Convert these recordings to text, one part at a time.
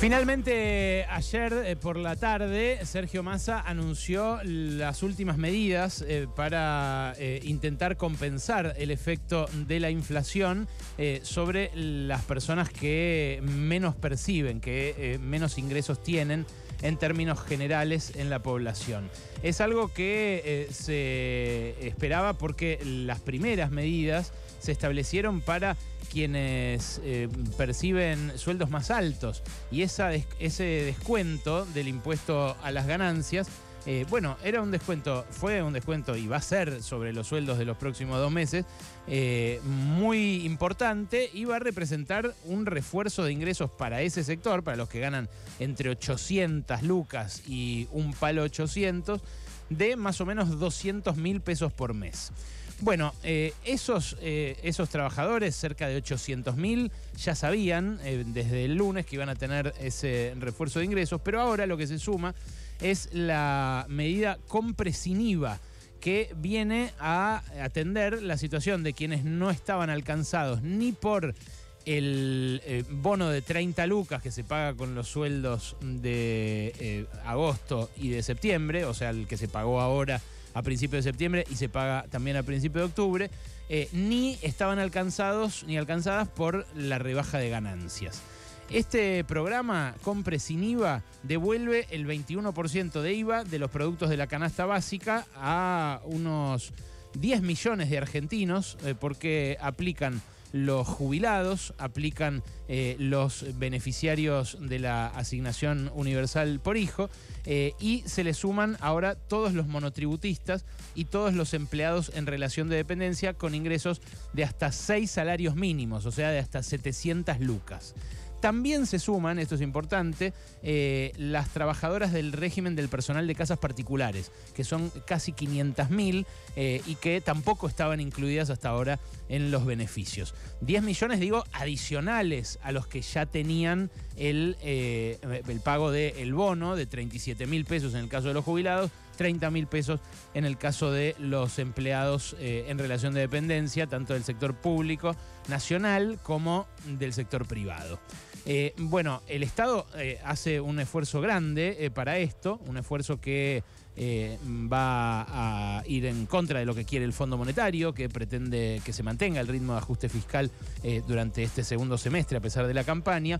Finalmente, ayer eh, por la tarde, Sergio Massa anunció las últimas medidas eh, para eh, intentar compensar el efecto de la inflación sobre las personas que menos perciben, que menos ingresos tienen en términos generales en la población. Es algo que se esperaba porque las primeras medidas se establecieron para quienes eh, perciben sueldos más altos. Y ese descuento del impuesto a las ganancias, eh, bueno, era un descuento, fue un descuento y va a ser sobre los sueldos de los próximos dos meses, eh, muy importante y va a representar un refuerzo de ingresos para ese sector, para los que ganan entre 800 lucas y un palo 800, de más o menos 200 mil pesos por mes. Bueno, eh, esos, eh, esos trabajadores, cerca de 800 mil, ya sabían eh, desde el lunes que iban a tener ese refuerzo de ingresos, pero ahora lo que se suma es la medida compresiva que viene a atender la situación de quienes no estaban alcanzados ni por el eh, bono de 30 lucas que se paga con los sueldos de eh, agosto y de septiembre, o sea, el que se pagó ahora a principios de septiembre y se paga también a principios de octubre, eh, ni estaban alcanzados ni alcanzadas por la rebaja de ganancias. Este programa, Compre sin IVA, devuelve el 21% de IVA de los productos de la canasta básica a unos 10 millones de argentinos porque aplican los jubilados, aplican eh, los beneficiarios de la asignación universal por hijo eh, y se le suman ahora todos los monotributistas y todos los empleados en relación de dependencia con ingresos de hasta 6 salarios mínimos, o sea, de hasta 700 lucas. También se suman, esto es importante, eh, las trabajadoras del régimen del personal de casas particulares, que son casi 500.000 eh, y que tampoco estaban incluidas hasta ahora en los beneficios. 10 millones, digo, adicionales a los que ya tenían el, eh, el pago del bono de 37 mil pesos en el caso de los jubilados, 30 mil pesos en el caso de los empleados eh, en relación de dependencia, tanto del sector público nacional como del sector privado. Eh, bueno, el Estado eh, hace un esfuerzo grande para esto, un esfuerzo que va a ir en contra de lo que quiere el Fondo Monetario, que pretende que se mantenga el ritmo de ajuste fiscal durante este segundo semestre a pesar de la campaña,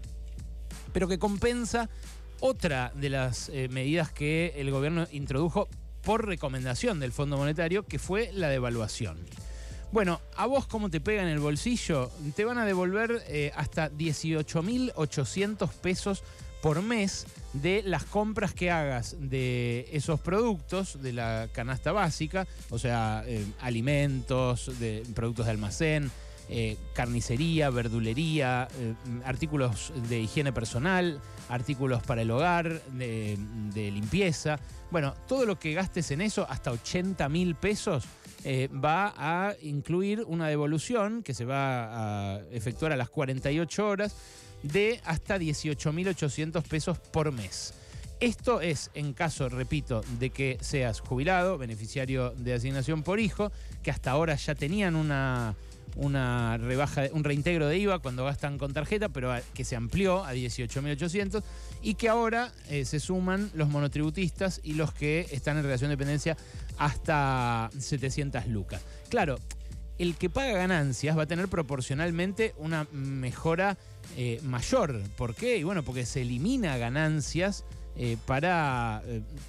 pero que compensa otra de las eh, medidas que el gobierno introdujo por recomendación del Fondo Monetario, que fue la devaluación. Bueno, a vos cómo te pega en el bolsillo, te van a devolver eh, hasta 18.800 pesos por mes de las compras que hagas de esos productos de la canasta básica, o sea, eh, alimentos, de, productos de almacén, eh, carnicería, verdulería, eh, artículos de higiene personal, artículos para el hogar, de, limpieza. Bueno, todo lo que gastes en eso, hasta 80 mil pesos, eh, va a incluir una devolución que se va a efectuar a las 48 horas de hasta 18.800 pesos por mes. Esto es en caso, repito, de que seas jubilado, beneficiario de asignación por hijo, que hasta ahora ya tenían una, una rebaja, un reintegro de IVA cuando gastan con tarjeta, pero que se amplió a 18.800 y que ahora eh, se suman los monotributistas y los que están en relación de dependencia hasta 700 lucas. Claro, el que paga ganancias va a tener proporcionalmente una mejora eh, mayor. ¿Por qué? Y bueno, porque se elimina ganancias eh, para,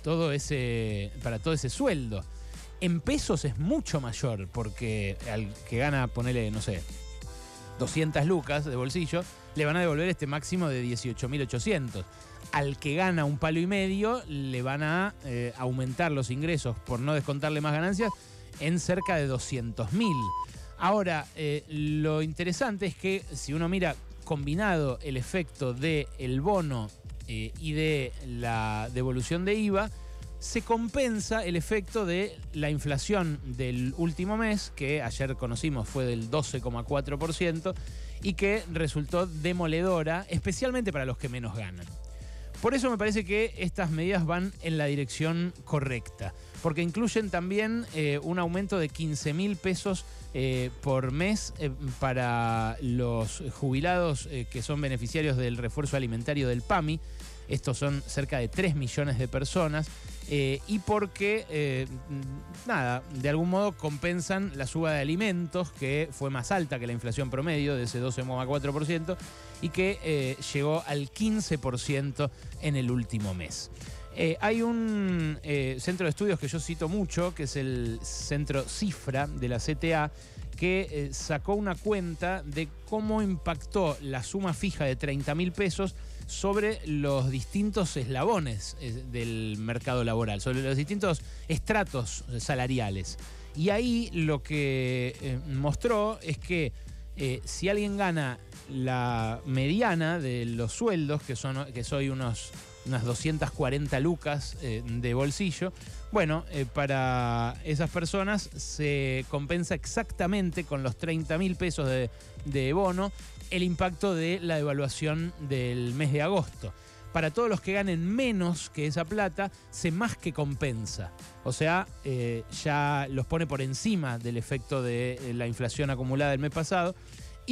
todo ese, para todo ese sueldo. En pesos es mucho mayor, porque al que gana, ponele, no sé, 200 lucas de bolsillo, le van a devolver este máximo de 18.800. Al que gana un palo y medio, le van a eh, aumentar los ingresos por no descontarle más ganancias en cerca de 200.000. Ahora, eh, lo interesante es que si uno mira combinado el efecto del el bono eh, y de la devolución de IVA, se compensa el efecto de la inflación del último mes, que ayer conocimos fue del 12,4%, y que resultó demoledora, especialmente para los que menos ganan. Por eso me parece que estas medidas van en la dirección correcta, porque incluyen también eh, un aumento de 15 mil pesos eh, por mes eh, para los jubilados que son beneficiarios del refuerzo alimentario del PAMI. Estos son cerca de 3 millones de personas. y porque, nada, de algún modo compensan la suba de alimentos, que fue más alta que la inflación promedio de ese 12,4%, y que llegó al 15% en el último mes. Eh, hay un eh, centro de estudios que yo cito mucho, que es el centro Cifra de la CTA, que eh, sacó una cuenta de cómo impactó la suma fija de 30 mil pesos sobre los distintos eslabones del mercado laboral, sobre los distintos estratos salariales. Y ahí lo que mostró es que si alguien gana la mediana de los sueldos, que, son, que soy unos unas 240 lucas eh, de bolsillo. Bueno, eh, para esas personas se compensa exactamente con los 30 mil pesos de, bono el impacto de la devaluación del mes de agosto. Para todos los que ganen menos que esa plata, se más que compensa. O sea, eh, ya los pone por encima del efecto de la inflación acumulada del mes pasado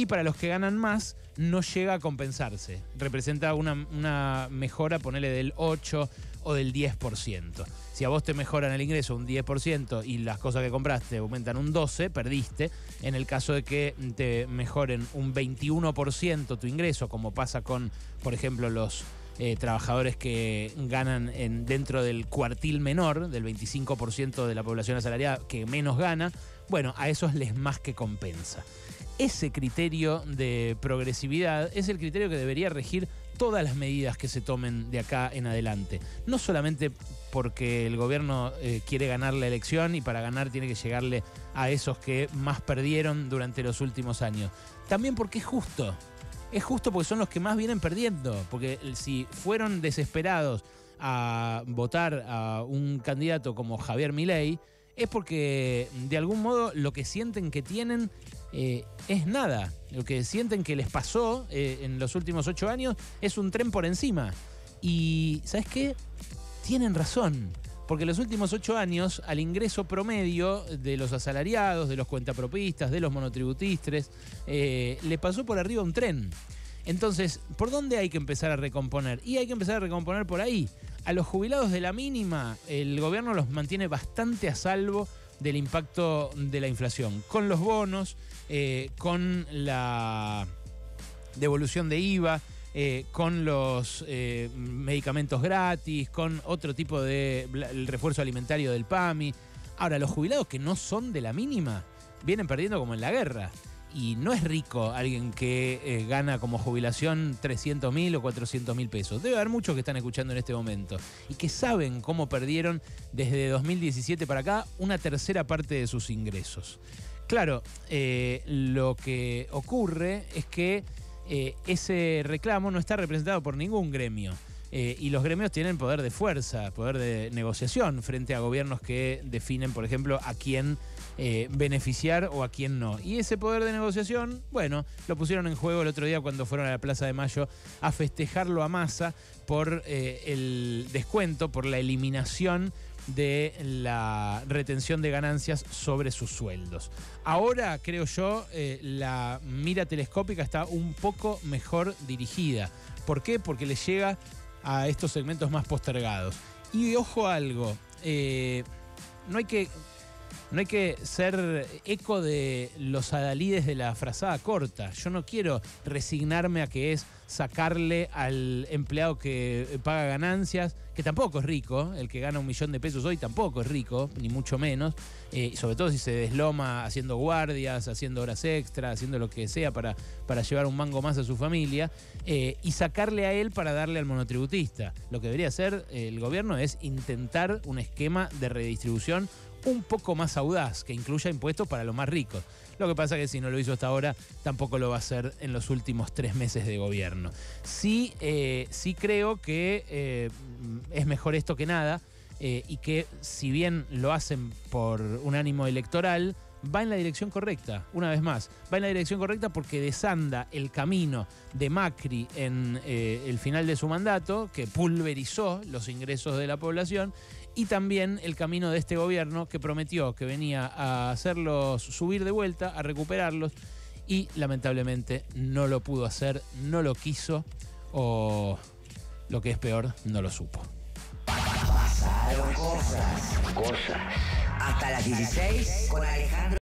y para los que ganan más no llega a compensarse. Representa una, mejora, ponele del 8 o del 10%. Si a vos te mejoran el ingreso un 10% y las cosas que compraste aumentan un 12%, perdiste. En el caso de que te mejoren un 21% tu ingreso, como pasa con, por ejemplo, los eh, trabajadores que ganan en, dentro del cuartil menor, del 25% de la población asalariada que menos gana, bueno, a esos les más que compensa ese criterio de progresividad es el criterio que debería regir todas las medidas que se tomen de acá en adelante. No solamente porque el gobierno eh, quiere ganar la elección y para ganar tiene que llegarle a esos que más perdieron durante los últimos años. También porque es justo. Es justo porque son los que más vienen perdiendo. Porque si fueron desesperados a votar a un candidato como Javier Milei, es porque de algún modo lo que sienten que tienen eh, es nada. Lo que sienten que les pasó eh, en los últimos ocho años es un tren por encima. Y, ¿sabes qué? Tienen razón. Porque los últimos ocho años, al ingreso promedio de los asalariados, de los cuentapropistas, de los monotributistas, eh, le pasó por arriba un tren. Entonces, ¿por dónde hay que empezar a recomponer? Y hay que empezar a recomponer por ahí. A los jubilados de la mínima, el gobierno los mantiene bastante a salvo del impacto de la inflación, con los bonos, eh, con la devolución de IVA, eh, con los eh, medicamentos gratis, con otro tipo de refuerzo alimentario del PAMI. Ahora, los jubilados que no son de la mínima vienen perdiendo como en la guerra. Y no es rico alguien que gana como jubilación 300 mil o 400 mil pesos. Debe haber muchos que están escuchando en este momento y que saben cómo perdieron desde 2017 para acá una tercera parte de sus ingresos. Claro, eh, lo que ocurre es que eh, ese reclamo no está representado por ningún gremio. Eh, y los gremios tienen poder de fuerza, poder de negociación frente a gobiernos que definen, por ejemplo, a quién beneficiar o a quién no. Y ese poder de negociación, bueno, lo pusieron en juego el otro día cuando fueron a la Plaza de Mayo a festejarlo a masa por el descuento, por la eliminación de la retención de ganancias sobre sus sueldos. Ahora, creo yo, eh, la mira telescópica está un poco mejor dirigida. ¿Por qué? Porque le llega a estos segmentos más postergados. Y ojo algo, eh, no hay que no hay que ser eco de los adalides de la frazada corta. Yo no quiero resignarme a que es sacarle al empleado que paga ganancias, que tampoco es rico, el que gana un millón de pesos hoy tampoco es rico, ni mucho menos, eh, sobre todo si se desloma haciendo guardias, haciendo horas extras, haciendo lo que sea para, para llevar un mango más a su familia, eh, y sacarle a él para darle al monotributista. Lo que debería hacer el gobierno es intentar un esquema de redistribución un poco más audaz, que incluya impuestos para los más ricos. Lo que pasa es que si no lo hizo hasta ahora, tampoco lo va a hacer en los últimos tres meses de gobierno. Sí, eh, sí creo que eh, es mejor esto que nada. Eh, y que si bien lo hacen por un ánimo electoral, va en la dirección correcta, una vez más. Va en la dirección correcta porque desanda el camino de Macri en el final de su mandato, que pulverizó los ingresos de la población, y también el camino de este gobierno que prometió que venía a hacerlos subir de vuelta, a recuperarlos, y lamentablemente no lo pudo hacer, no lo quiso, o lo que es peor, no lo supo. Pasaron cosas. Cosas. Hasta las 16 con Alejandro.